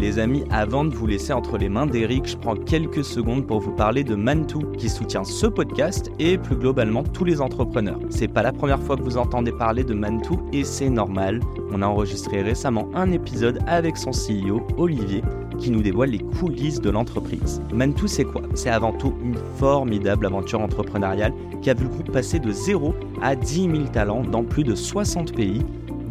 Les amis, avant de vous laisser entre les mains d'Eric, je prends quelques secondes pour vous parler de Mantou, qui soutient ce podcast et plus globalement tous les entrepreneurs. C'est pas la première fois que vous entendez parler de Mantou et c'est normal. On a enregistré récemment un épisode avec son CEO, Olivier, qui nous dévoile les coulisses de l'entreprise. Mantou, c'est quoi? C'est avant tout une formidable aventure entrepreneuriale qui a vu le groupe passer de 0 à 10 000 talents dans plus de 60 pays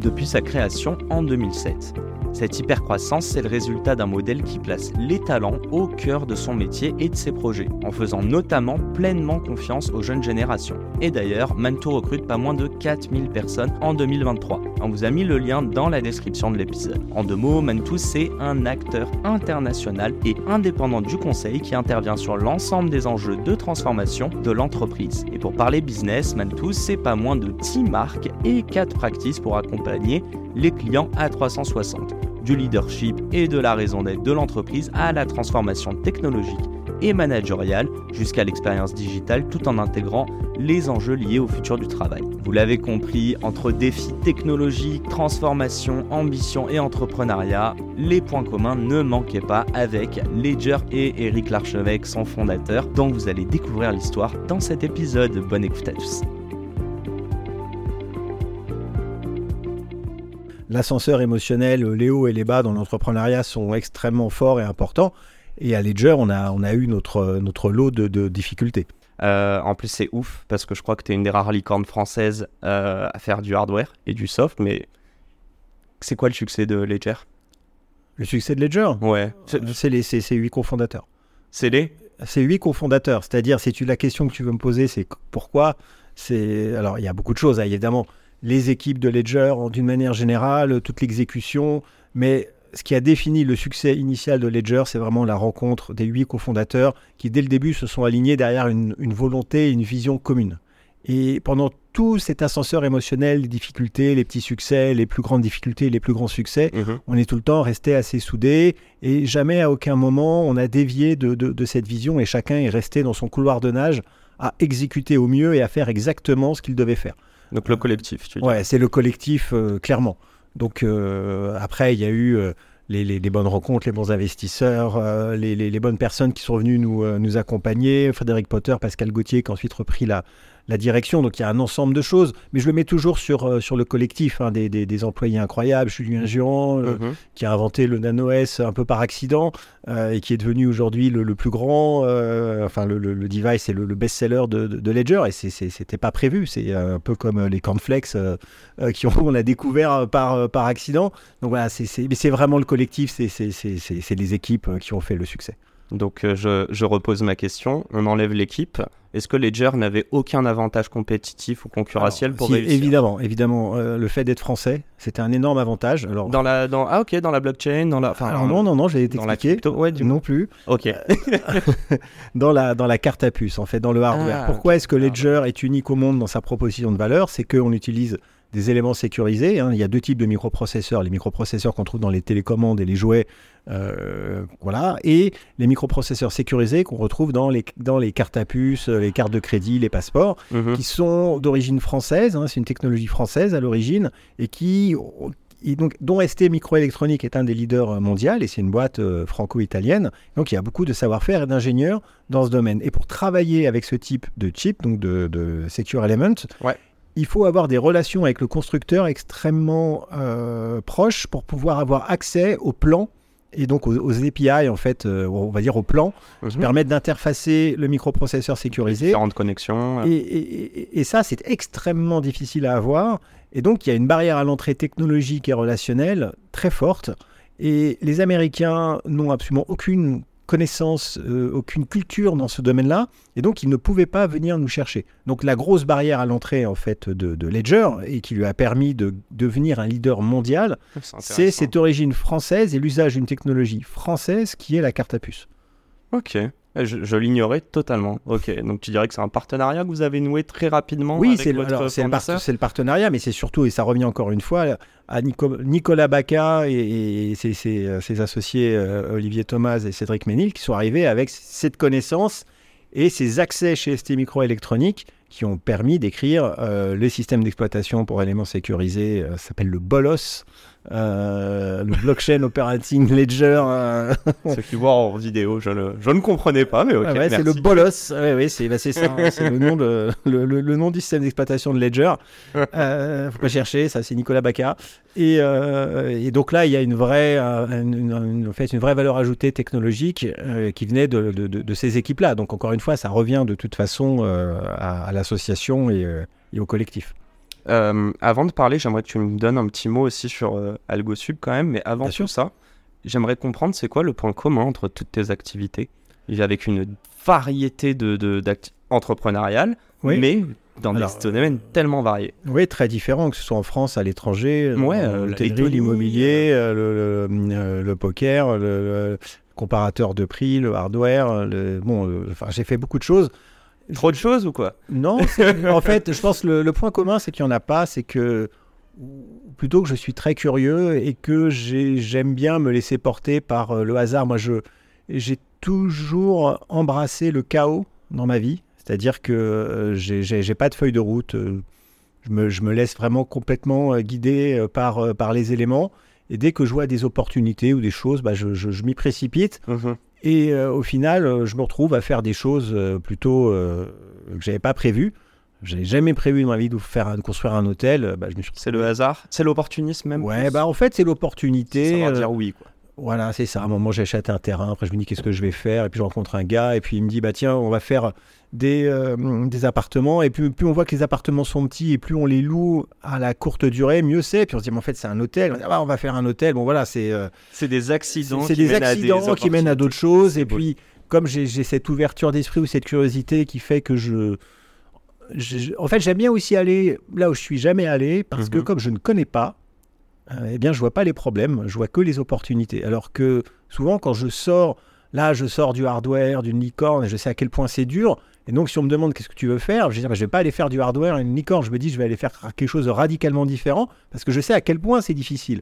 depuis sa création en 2007. Cette hypercroissance, c'est le résultat d'un modèle qui place les talents au cœur de son métier et de ses projets, en faisant notamment pleinement confiance aux jeunes générations. Et d'ailleurs, Mantou recrute pas moins de 4000 personnes en 2023. On vous a mis le lien dans la description de l'épisode. En deux mots, Mantou, c'est un acteur international et indépendant du conseil qui intervient sur l'ensemble des enjeux de transformation de l'entreprise. Et pour parler business, Mantou, c'est pas moins de 10 marques et 4 practices pour accompagner les clients à 360 du leadership et de la raison d'être de l'entreprise à la transformation technologique et managériale jusqu'à l'expérience digitale tout en intégrant les enjeux liés au futur du travail. Vous l'avez compris, entre défis technologiques, transformation, ambition et entrepreneuriat, les points communs ne manquaient pas avec Ledger et Eric Larchevêque, son fondateur, dont vous allez découvrir l'histoire dans cet épisode. Bonne écoute à tous. l'ascenseur émotionnel, les hauts et les bas dans l'entrepreneuriat sont extrêmement forts et importants. Et à Ledger, on a, on a eu notre, notre lot de, difficultés. Euh, en plus, c'est ouf parce que je crois que tu es une des rares licornes françaises euh, à faire du hardware et du soft. Mais c'est quoi le succès de Ledger? Le succès de Ledger? Ouais. C'est les c'est, huit cofondateurs. C'est les? C'est huit cofondateurs. C'est-à-dire, si tu, la question que tu veux me poser, c'est pourquoi? C'est Alors, il y a beaucoup de choses, hein, évidemment les équipes de Ledger d'une manière générale, toute l'exécution. Mais ce qui a défini le succès initial de Ledger, c'est vraiment la rencontre des huit cofondateurs qui, dès le début, se sont alignés derrière une, volonté et une vision commune. Et pendant tout cet ascenseur émotionnel, les difficultés, les petits succès, les plus grandes difficultés, les plus grands succès, mhm. on est tout le temps resté assez soudés et jamais à aucun moment on a dévié de, de cette vision et chacun est resté dans son couloir de nage à exécuter au mieux et à faire exactement ce qu'il devait faire. Donc le collectif, tu dis. Ouais, c'est le collectif, euh, clairement. Donc euh, après, il y a eu euh, les, bonnes rencontres, les bons investisseurs, les, bonnes personnes qui sont venues nous, nous accompagner, Frédéric Potter, Pascal Gauthier, qui a ensuite repris la, la direction. Donc il y a un ensemble de choses, mais je le mets toujours sur, euh, sur le collectif hein, des, des, employés incroyables. Julien Giron, euh, mhm. qui a inventé le Nano S un peu par accident euh, et qui est devenu aujourd'hui le, plus grand, enfin le, le, device et le, best-seller de, de, Ledger. Et c'était pas prévu. C'est un peu comme les cornflakes qui ont, on a découvert par, par accident. Donc voilà, mais c'est vraiment le collectif, c'est les équipes qui ont fait le succès. Donc je, je repose ma question. On enlève l'équipe. Est-ce que Ledger n'avait aucun avantage compétitif ou concurrentiel pour réussir Évidemment, évidemment. Euh, le fait d'être français, c'était un énorme avantage. Alors, dans la, dans, ah ok, dans la blockchain, dans la. Enfin, alors non, non, non, j'ai été expliqué. Ouais, du non plus. Ok. dans la dans la carte à puce, en fait, dans le hardware. Ah, Pourquoi est-ce que Ledger est unique au monde dans sa proposition de valeur? C'est qu'on utilise des éléments sécurisés. Hein. Il y a deux types de microprocesseurs. Les microprocesseurs qu'on trouve dans les télécommandes et les jouets, euh, voilà, et les microprocesseurs sécurisés qu'on retrouve dans les, dans les cartes à puce, les cartes de crédit, les passeports, mhm. qui sont d'origine française. Hein. C'est une technologie française à l'origine et qui donc, dont ST Microélectronique est un des leaders mondiaux et c'est une boîte euh, franco-italienne. Donc il y a beaucoup de savoir-faire et d'ingénieurs dans ce domaine. Et pour travailler avec ce type de chip, donc de, de Secure Element, ouais il faut avoir des relations avec le constructeur extrêmement euh, proches pour pouvoir avoir accès aux plans et donc aux, API, en fait, euh, on va dire aux plans, qui mhm. permettent d'interfacer le microprocesseur sécurisé. Différentes connexions. Et, ça, c'est extrêmement difficile à avoir. Et donc, il y a une barrière à l'entrée technologique et relationnelle très forte. Et les Américains n'ont absolument aucune connaissance, aucune culture dans ce domaine-là, et donc il ne pouvait pas venir nous chercher. Donc la grosse barrière à l'entrée en fait de, Ledger et qui lui a permis de devenir un leader mondial, c'est cette origine française et l'usage d'une technologie française qui est la carte à puce. Ok. Eh, je, l'ignorais totalement. Ok, donc tu dirais que c'est un partenariat que vous avez noué très rapidement Oui, c'est le, le, partenariat, mais c'est surtout, et ça revient encore une fois, à Nicolas Baca et, ses, associés euh, Olivier Thomas et Cédric Ménil qui sont arrivés avec cette connaissance et ces accès chez ST Microélectronique qui ont permis d'écrire euh, le système d'exploitation pour éléments sécurisés, euh, ça s'appelle le BOLOS, le blockchain operating ledger. Euh... Ceux qui voient en vidéo, je, je, ne comprenais pas, mais ok. ouais, c'est le bolos. Ouais, ouais, c'est bah, ça. Hein, c'est le nom de le, le, nom du système d'exploitation de ledger. Euh, faut pas chercher, ça c'est Nicolas Bacca. Et, euh, et, donc là, il y a une vraie, euh, une, en fait, une vraie valeur ajoutée technologique euh, qui venait de, de, de, ces équipes-là. Donc encore une fois, ça revient de toute façon à, à l'association et, et au collectif. Euh, avant de parler, j'aimerais que tu me donnes un petit mot aussi sur euh, AlgoSub quand même, mais avant tout ça, j'aimerais comprendre c'est quoi le point commun entre toutes tes activités, avec une variété de, de entrepreneuriales, mais dans des domaines tellement variés. Oui, très différents, que ce soit en France, à l'étranger, ouais, euh, l'immobilier, le, le, poker, le, comparateur de prix, le hardware. bon, enfin, j'ai fait beaucoup de choses. Trop de choses ou quoi? Non, en fait, je pense que le, point commun, c'est qu'il n'y en a pas, c'est que plutôt que je suis très curieux et que j'aime bien me laisser porter par euh, le hasard. Moi, j'ai toujours embrassé le chaos dans ma vie, c'est-à-dire que euh, j'ai pas de feuille de route. Euh, je me, je me laisse vraiment complètement guider par, par les éléments. Et dès que je vois des opportunités ou des choses, bah, je, je, m'y précipite. Mmh et euh, au final, euh, je me retrouve à faire des choses euh, plutôt que j'avais pas prévues. Je n'avais jamais prévu dans ma vie de, faire, de construire un hôtel. Bah, je C'est le hasard C'est l'opportunisme même Ouais, bah en fait, c'est l'opportunité. Ça va dire oui, quoi. Voilà, c'est ça. À un moment, j'achète un terrain. Après, je me dis qu'est-ce que je vais faire? Et puis, je rencontre un gars. Et puis, il me dit bah tiens, on va faire des, euh, des appartements. Et plus, plus on voit que les appartements sont petits et plus on les loue à la courte durée, mieux c'est. Puis on se dit mais en fait, c'est un hôtel. On, ah, on va faire un hôtel. Bon, voilà, c'est. Euh, c'est des accidents. C'est des accidents qui mènent à d'autres choses. Et puis, comme j'ai cette ouverture d'esprit ou cette curiosité qui fait que je. en fait, j'aime bien aussi aller là où je suis jamais allé parce que mhm. comme je ne connais pas, eh bien, je vois pas les problèmes, je vois que les opportunités. Alors que souvent, quand je sors, là, je sors du hardware, d'une licorne, et je sais à quel point c'est dur. Et donc, si on me demande qu'est-ce que tu veux faire, je vais dire, bah, je vais pas aller faire du hardware et une licorne. Je me dis, je vais aller faire quelque chose de radicalement différent parce que je sais à quel point c'est difficile.